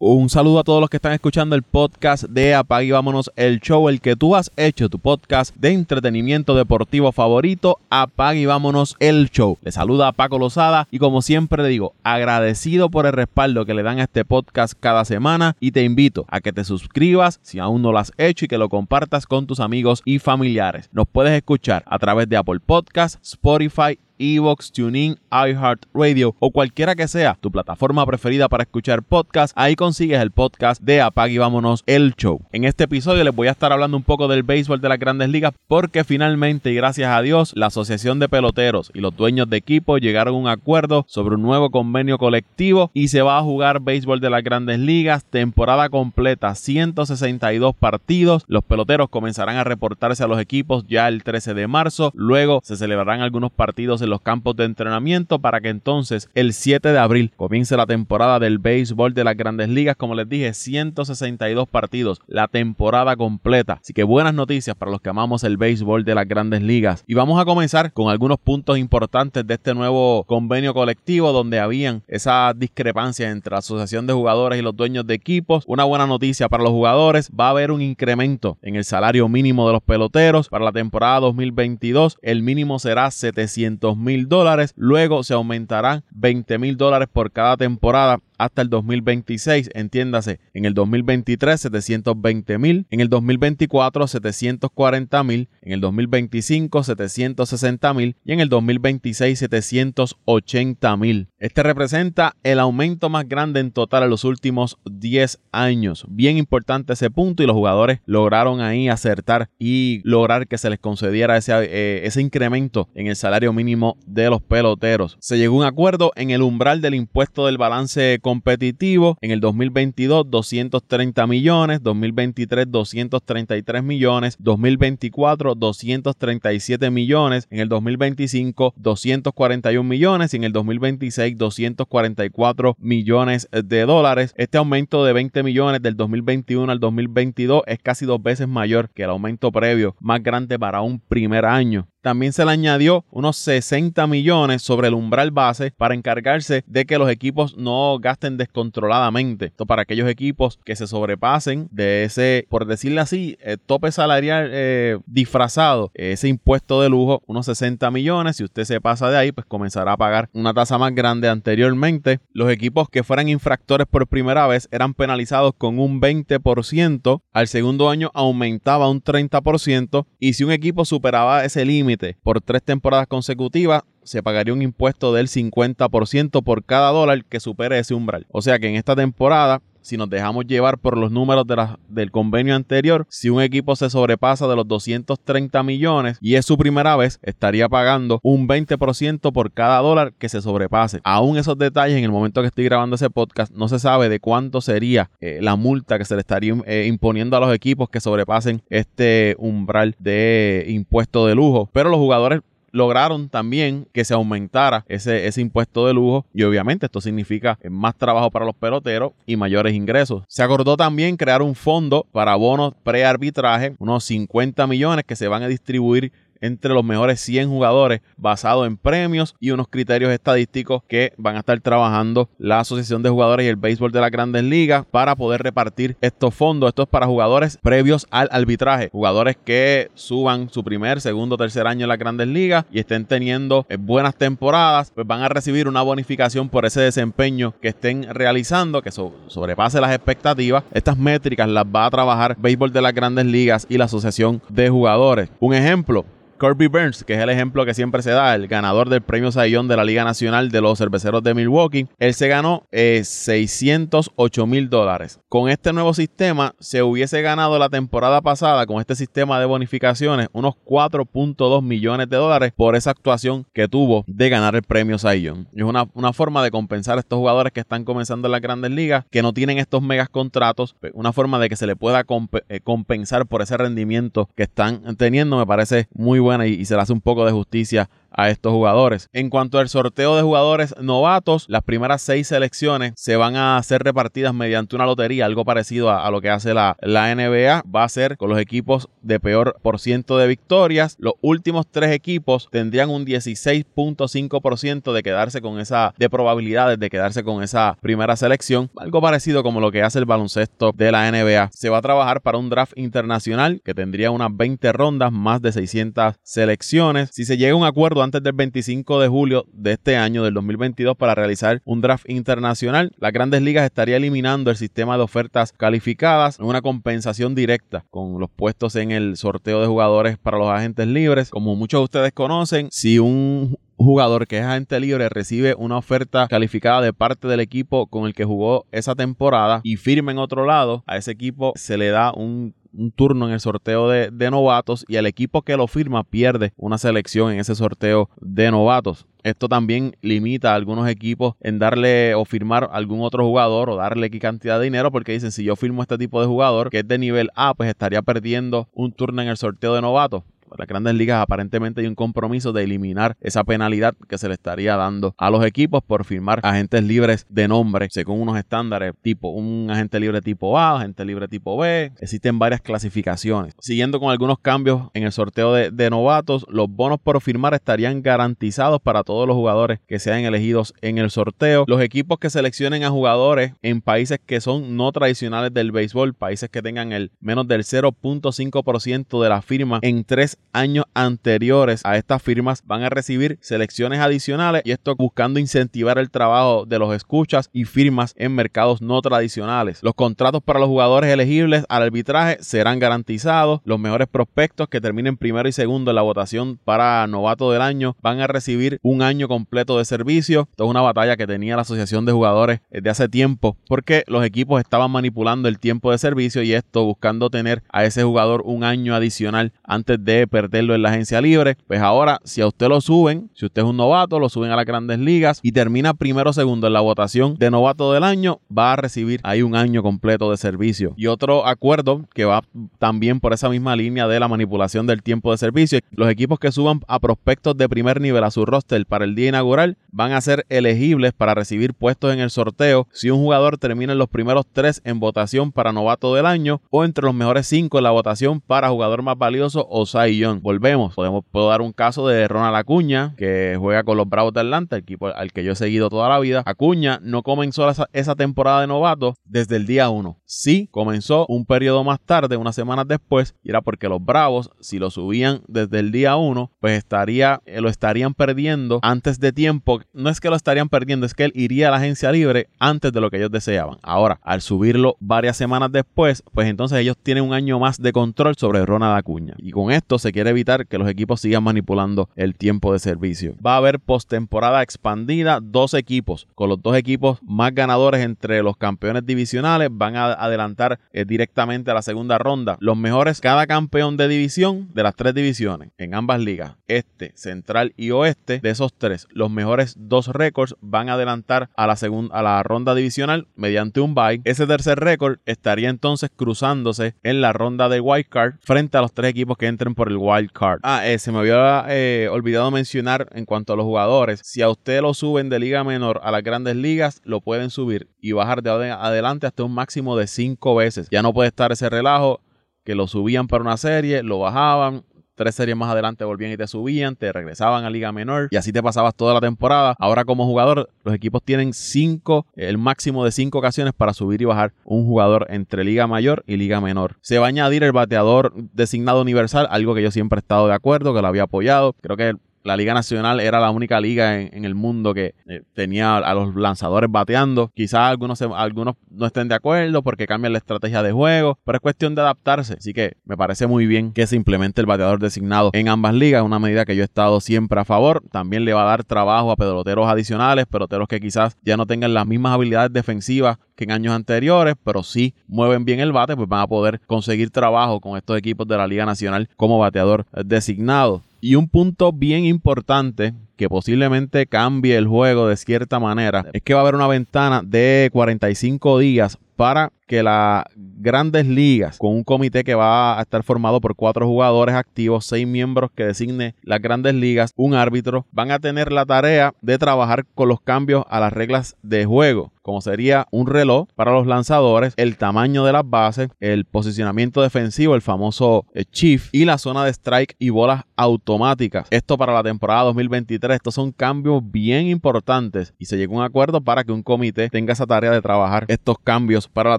Un saludo a todos los que están escuchando el podcast de Apag y Vámonos el Show, el que tú has hecho tu podcast de entretenimiento deportivo favorito, Apag y Vámonos el Show. Le saluda a Paco Lozada y como siempre digo, agradecido por el respaldo que le dan a este podcast cada semana y te invito a que te suscribas si aún no lo has hecho y que lo compartas con tus amigos y familiares. Nos puedes escuchar a través de Apple Podcasts, Spotify Evox, TuneIn, iHeartRadio o cualquiera que sea tu plataforma preferida para escuchar podcast, ahí consigues el podcast de Apag y Vámonos el Show. En este episodio les voy a estar hablando un poco del béisbol de las grandes ligas porque finalmente gracias a Dios la Asociación de Peloteros y los dueños de equipo llegaron a un acuerdo sobre un nuevo convenio colectivo y se va a jugar béisbol de las grandes ligas, temporada completa, 162 partidos. Los peloteros comenzarán a reportarse a los equipos ya el 13 de marzo, luego se celebrarán algunos partidos los campos de entrenamiento para que entonces el 7 de abril comience la temporada del béisbol de las grandes ligas. Como les dije, 162 partidos, la temporada completa. Así que buenas noticias para los que amamos el béisbol de las grandes ligas. Y vamos a comenzar con algunos puntos importantes de este nuevo convenio colectivo donde habían esa discrepancia entre la asociación de jugadores y los dueños de equipos. Una buena noticia para los jugadores, va a haber un incremento en el salario mínimo de los peloteros para la temporada 2022. El mínimo será 700 mil dólares. Luego se aumentarán 20 mil dólares por cada temporada hasta el 2026, entiéndase, en el 2023 720 mil, en el 2024 740 mil, en el 2025 760 mil y en el 2026 780 mil. Este representa el aumento más grande en total en los últimos 10 años. Bien importante ese punto y los jugadores lograron ahí acertar y lograr que se les concediera ese, eh, ese incremento en el salario mínimo de los peloteros. Se llegó a un acuerdo en el umbral del impuesto del balance competitivo. En el 2022 230 millones, 2023 233 millones, 2024 237 millones, en el 2025 241 millones y en el 2026 244 millones de dólares. Este aumento de 20 millones del 2021 al 2022 es casi dos veces mayor que el aumento previo, más grande para un primer año. También se le añadió unos 60 millones sobre el umbral base para encargarse de que los equipos no gasten descontroladamente. Esto para aquellos equipos que se sobrepasen de ese, por decirle así, eh, tope salarial eh, disfrazado, ese impuesto de lujo, unos 60 millones. Si usted se pasa de ahí, pues comenzará a pagar una tasa más grande anteriormente. Los equipos que fueran infractores por primera vez eran penalizados con un 20%. Al segundo año aumentaba un 30%. Y si un equipo superaba ese límite, por tres temporadas consecutivas, se pagaría un impuesto del 50% por cada dólar que supere ese umbral. O sea que en esta temporada si nos dejamos llevar por los números del convenio anterior, si un equipo se sobrepasa de los 230 millones y es su primera vez, estaría pagando un 20% por cada dólar que se sobrepase. Aún esos detalles en el momento que estoy grabando ese podcast no se sabe de cuánto sería eh, la multa que se le estaría eh, imponiendo a los equipos que sobrepasen este umbral de impuesto de lujo. Pero los jugadores lograron también que se aumentara ese, ese impuesto de lujo y obviamente esto significa más trabajo para los peloteros y mayores ingresos. Se acordó también crear un fondo para bonos prearbitraje, unos 50 millones que se van a distribuir entre los mejores 100 jugadores basado en premios y unos criterios estadísticos que van a estar trabajando la Asociación de Jugadores y el Béisbol de las Grandes Ligas para poder repartir estos fondos. Esto es para jugadores previos al arbitraje, jugadores que suban su primer, segundo, tercer año en las Grandes Ligas y estén teniendo eh, buenas temporadas, pues van a recibir una bonificación por ese desempeño que estén realizando, que sobrepase las expectativas. Estas métricas las va a trabajar Béisbol de las Grandes Ligas y la Asociación de Jugadores. Un ejemplo, Kirby Burns, que es el ejemplo que siempre se da, el ganador del premio Sayón de la Liga Nacional de los Cerveceros de Milwaukee, él se ganó 608 eh, mil dólares. Con este nuevo sistema, se hubiese ganado la temporada pasada, con este sistema de bonificaciones, unos 4.2 millones de dólares por esa actuación que tuvo de ganar el premio Sayón. Es una, una forma de compensar a estos jugadores que están comenzando en las grandes ligas, que no tienen estos megas contratos, una forma de que se le pueda eh, compensar por ese rendimiento que están teniendo, me parece muy buena y, se le hace un poco de justicia a estos jugadores. En cuanto al sorteo de jugadores novatos, las primeras seis selecciones se van a ser repartidas mediante una lotería, algo parecido a, lo que hace la, la, NBA. Va a ser con los equipos de peor por ciento de victorias. Los últimos tres equipos tendrían un 16.5% de quedarse con esa, de probabilidades de quedarse con esa primera selección. Algo parecido como lo que hace el baloncesto de la NBA. Se va a trabajar para un draft internacional que tendría unas 20 rondas, más de 600 selecciones. Si se llega a un acuerdo antes del 25 de julio de este año, del 2022, para realizar un draft internacional, las grandes ligas estaría eliminando el sistema de ofertas calificadas en una compensación directa con los puestos en el sorteo de jugadores para los agentes libres. Como muchos de ustedes conocen, si un jugador que es agente libre recibe una oferta calificada de parte del equipo con el que jugó esa temporada y firma en otro lado, a ese equipo se le da un un turno en el sorteo de, novatos y el equipo que lo firma pierde una selección en ese sorteo de novatos. Esto también limita a algunos equipos en darle o firmar algún otro jugador o darle X cantidad de dinero porque dicen si yo firmo este tipo de jugador que es de nivel A pues estaría perdiendo un turno en el sorteo de novatos las grandes ligas aparentemente hay un compromiso de eliminar esa penalidad que se le estaría dando a los equipos por firmar agentes libres de nombre según unos estándares tipo un agente libre tipo A, agente libre tipo B. Existen varias clasificaciones. Siguiendo con algunos cambios en el sorteo de, novatos, los bonos por firmar estarían garantizados para todos los jugadores que sean elegidos en el sorteo. Los equipos que seleccionen a jugadores en países que son no tradicionales del béisbol, países que tengan el menos del 0.5% de la firma en años anteriores a estas firmas van a recibir selecciones adicionales y esto buscando incentivar el trabajo de los escuchas y firmas en mercados no tradicionales. Los contratos para los jugadores elegibles al arbitraje serán garantizados. Los mejores prospectos que terminen primero y segundo en la votación para novato del año van a recibir un año completo de servicio. Esto es una batalla que tenía la Asociación de Jugadores de hace tiempo porque los equipos estaban manipulando el tiempo de servicio y esto buscando tener a ese jugador un año adicional antes de perderlo en la agencia libre. Pues ahora, si a usted lo suben, si usted es un novato, lo suben a las grandes ligas y termina primero o segundo en la votación de novato del año, va a recibir ahí un año completo de servicio. Y otro acuerdo que va también por esa misma línea de la manipulación del tiempo de servicio. Los equipos que suban a prospectos de primer nivel a su roster para el día inaugural van a ser elegibles para recibir puestos en el sorteo si un jugador termina en los primeros tres en votación para novato del año o entre los mejores cinco en la votación para jugador más valioso o Cy Volvemos. Podemos, puedo dar un caso de Ronald Acuña, que juega con los Bravos de Atlanta, el equipo al que yo he seguido toda la vida. Acuña no comenzó esa, temporada de novato desde el día 1. Sí, comenzó un periodo más tarde, unas semanas después, y era porque los Bravos, si lo subían desde el día 1, pues estaría, eh, lo estarían perdiendo antes de tiempo. No es que lo estarían perdiendo, es que él iría a la agencia libre antes de lo que ellos deseaban. Ahora, al subirlo varias semanas después, pues entonces ellos tienen un año más de control sobre Ronald Acuña. Y con esto se quiere evitar que los equipos sigan manipulando el tiempo de servicio. Va a haber postemporada expandida, dos equipos, con los dos equipos más ganadores entre los campeones divisionales van a adelantar eh, directamente a la segunda ronda. Los mejores, cada campeón de división de las tres divisiones en ambas ligas, este, central y oeste, de esos tres, los mejores dos récords van a adelantar a la segunda, a la ronda divisional mediante un bye. Ese tercer récord estaría entonces cruzándose en la ronda de wild card frente a los tres equipos que entren por el wild card. Ah, eh, se me había eh, olvidado mencionar en cuanto a los jugadores. Si a usted lo suben de liga menor a las grandes ligas, lo pueden subir y bajar de adelante hasta un máximo de cinco veces. Ya no puede estar ese relajo que lo subían para una serie, lo bajaban, tres series más adelante volvían y te subían, te regresaban a Liga Menor y así te pasabas toda la temporada. Ahora como jugador, los equipos tienen cinco, el máximo de cinco ocasiones para subir y bajar un jugador entre Liga Mayor y Liga Menor. Se va a añadir el bateador designado universal, algo que yo siempre he estado de acuerdo, que lo había apoyado. Creo que la Liga Nacional era la única liga en, el mundo que eh, tenía a los lanzadores bateando. Quizás algunos, algunos no estén de acuerdo porque cambian la estrategia de juego, pero es cuestión de adaptarse. Así que me parece muy bien que se implemente el bateador designado en ambas ligas, una medida que yo he estado siempre a favor. También le va a dar trabajo a peloteros adicionales, peloteros que quizás ya no tengan las mismas habilidades defensivas que en años anteriores, pero sí mueven bien el bate, pues van a poder conseguir trabajo con estos equipos de la Liga Nacional como bateador designado. Y un punto bien importante que posiblemente cambie el juego de cierta manera es que va a haber una ventana de 45 días para que la grandes ligas con un comité que va a estar formado por cuatro jugadores activos, seis miembros que designe las grandes ligas, un árbitro, van a tener la tarea de trabajar con los cambios a las reglas de juego como sería un reloj para los lanzadores, el tamaño de las bases, el posicionamiento defensivo, el famoso eh, chief y la zona de strike y bolas automáticas. Esto para la temporada 2023, estos son cambios bien importantes y se llegó a un acuerdo para que un comité tenga esa tarea de trabajar estos cambios para la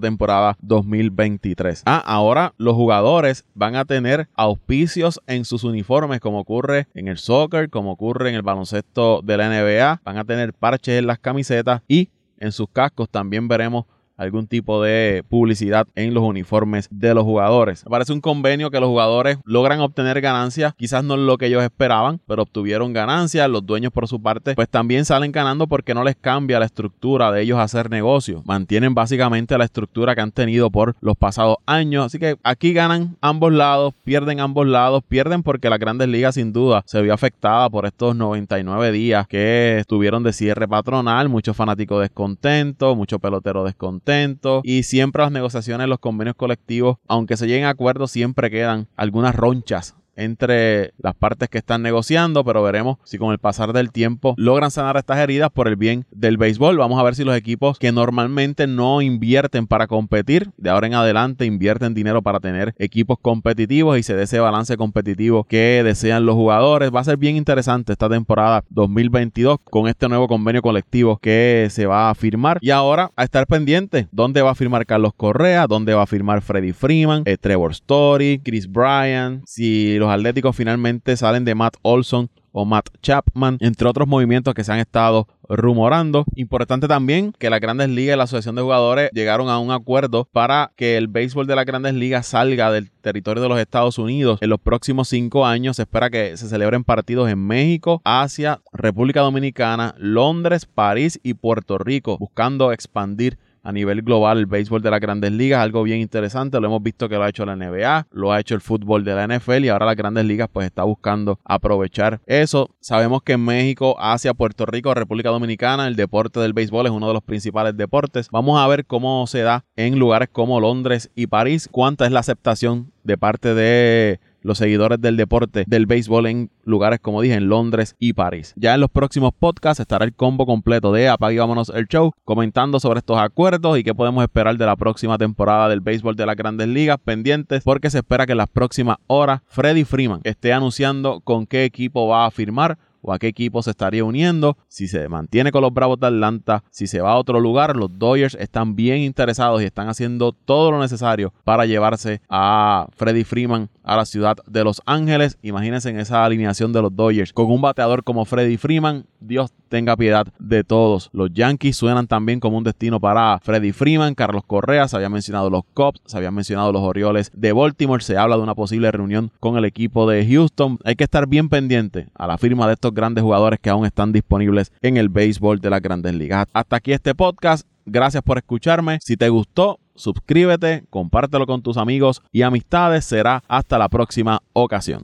temporada 2023. Ah, ahora los jugadores van a tener auspicios en sus uniformes como ocurre en el soccer, como ocurre en el baloncesto de la NBA, van a tener parches en las camisetas y en sus cascos también veremos algún tipo de publicidad en los uniformes de los jugadores. Parece un convenio que los jugadores logran obtener ganancias, quizás no lo que ellos esperaban, pero obtuvieron ganancias. Los dueños por su parte, pues también salen ganando porque no les cambia la estructura de ellos hacer negocio. Mantienen básicamente la estructura que han tenido por los pasados años. Así que aquí ganan ambos lados, pierden ambos lados, pierden porque la grandes ligas sin duda se vio afectada por estos 99 días que estuvieron de cierre patronal, muchos fanáticos descontentos, muchos peloteros descontentos y siempre las negociaciones, los convenios colectivos, aunque se lleguen a acuerdos, siempre quedan algunas ronchas entre las partes que están negociando, pero veremos si con el pasar del tiempo logran sanar estas heridas por el bien del béisbol. Vamos a ver si los equipos que normalmente no invierten para competir, de ahora en adelante invierten dinero para tener equipos competitivos y se dé ese balance competitivo que desean los jugadores. Va a ser bien interesante esta temporada 2022 con este nuevo convenio colectivo que se va a firmar. Y ahora a estar pendiente, ¿dónde va a firmar Carlos Correa? ¿Dónde va a firmar Freddie Freeman? Eh, Trevor Story, Chris Bryan, si los Atléticos finalmente salen de Matt Olson o Matt Chapman, entre otros movimientos que se han estado rumorando. Importante también que las grandes ligas y la asociación de jugadores llegaron a un acuerdo para que el béisbol de las grandes ligas salga del territorio de los Estados Unidos en los próximos cinco años. Se espera que se celebren partidos en México, Asia, República Dominicana, Londres, París y Puerto Rico, buscando expandir a nivel global el béisbol de las grandes ligas, algo bien interesante, lo hemos visto que lo ha hecho la NBA, lo ha hecho el fútbol de la NFL y ahora las grandes ligas pues está buscando aprovechar eso. Sabemos que en México, Asia, Puerto Rico, República Dominicana, el deporte del béisbol es uno de los principales deportes. Vamos a ver cómo se da en lugares como Londres y París, cuánta es la aceptación de parte de los seguidores del deporte del béisbol en lugares como dije en Londres y París. Ya en los próximos podcasts estará el combo completo de Apague Vámonos el Show comentando sobre estos acuerdos y qué podemos esperar de la próxima temporada del béisbol de las grandes ligas pendientes porque se espera que en las próximas horas Freddy Freeman esté anunciando con qué equipo va a firmar o a qué equipo se estaría uniendo, si se mantiene con los Bravos de Atlanta, si se va a otro lugar, los Dodgers están bien interesados y están haciendo todo lo necesario para llevarse a Freddie Freeman a la ciudad de Los Ángeles. Imagínense en esa alineación de los Dodgers con un bateador como Freddie Freeman, Dios tenga piedad de todos. Los Yankees suenan también como un destino para Freddie Freeman, Carlos Correa, se había mencionado los Cubs, se habían mencionado los Orioles de Baltimore, se habla de una posible reunión con el equipo de Houston. Hay que estar bien pendiente a la firma de estos grandes jugadores que aún están disponibles en el béisbol de las grandes ligas. Hasta aquí este podcast. Gracias por escucharme. Si te gustó, suscríbete, compártelo con tus amigos y amistades. Será hasta la próxima ocasión.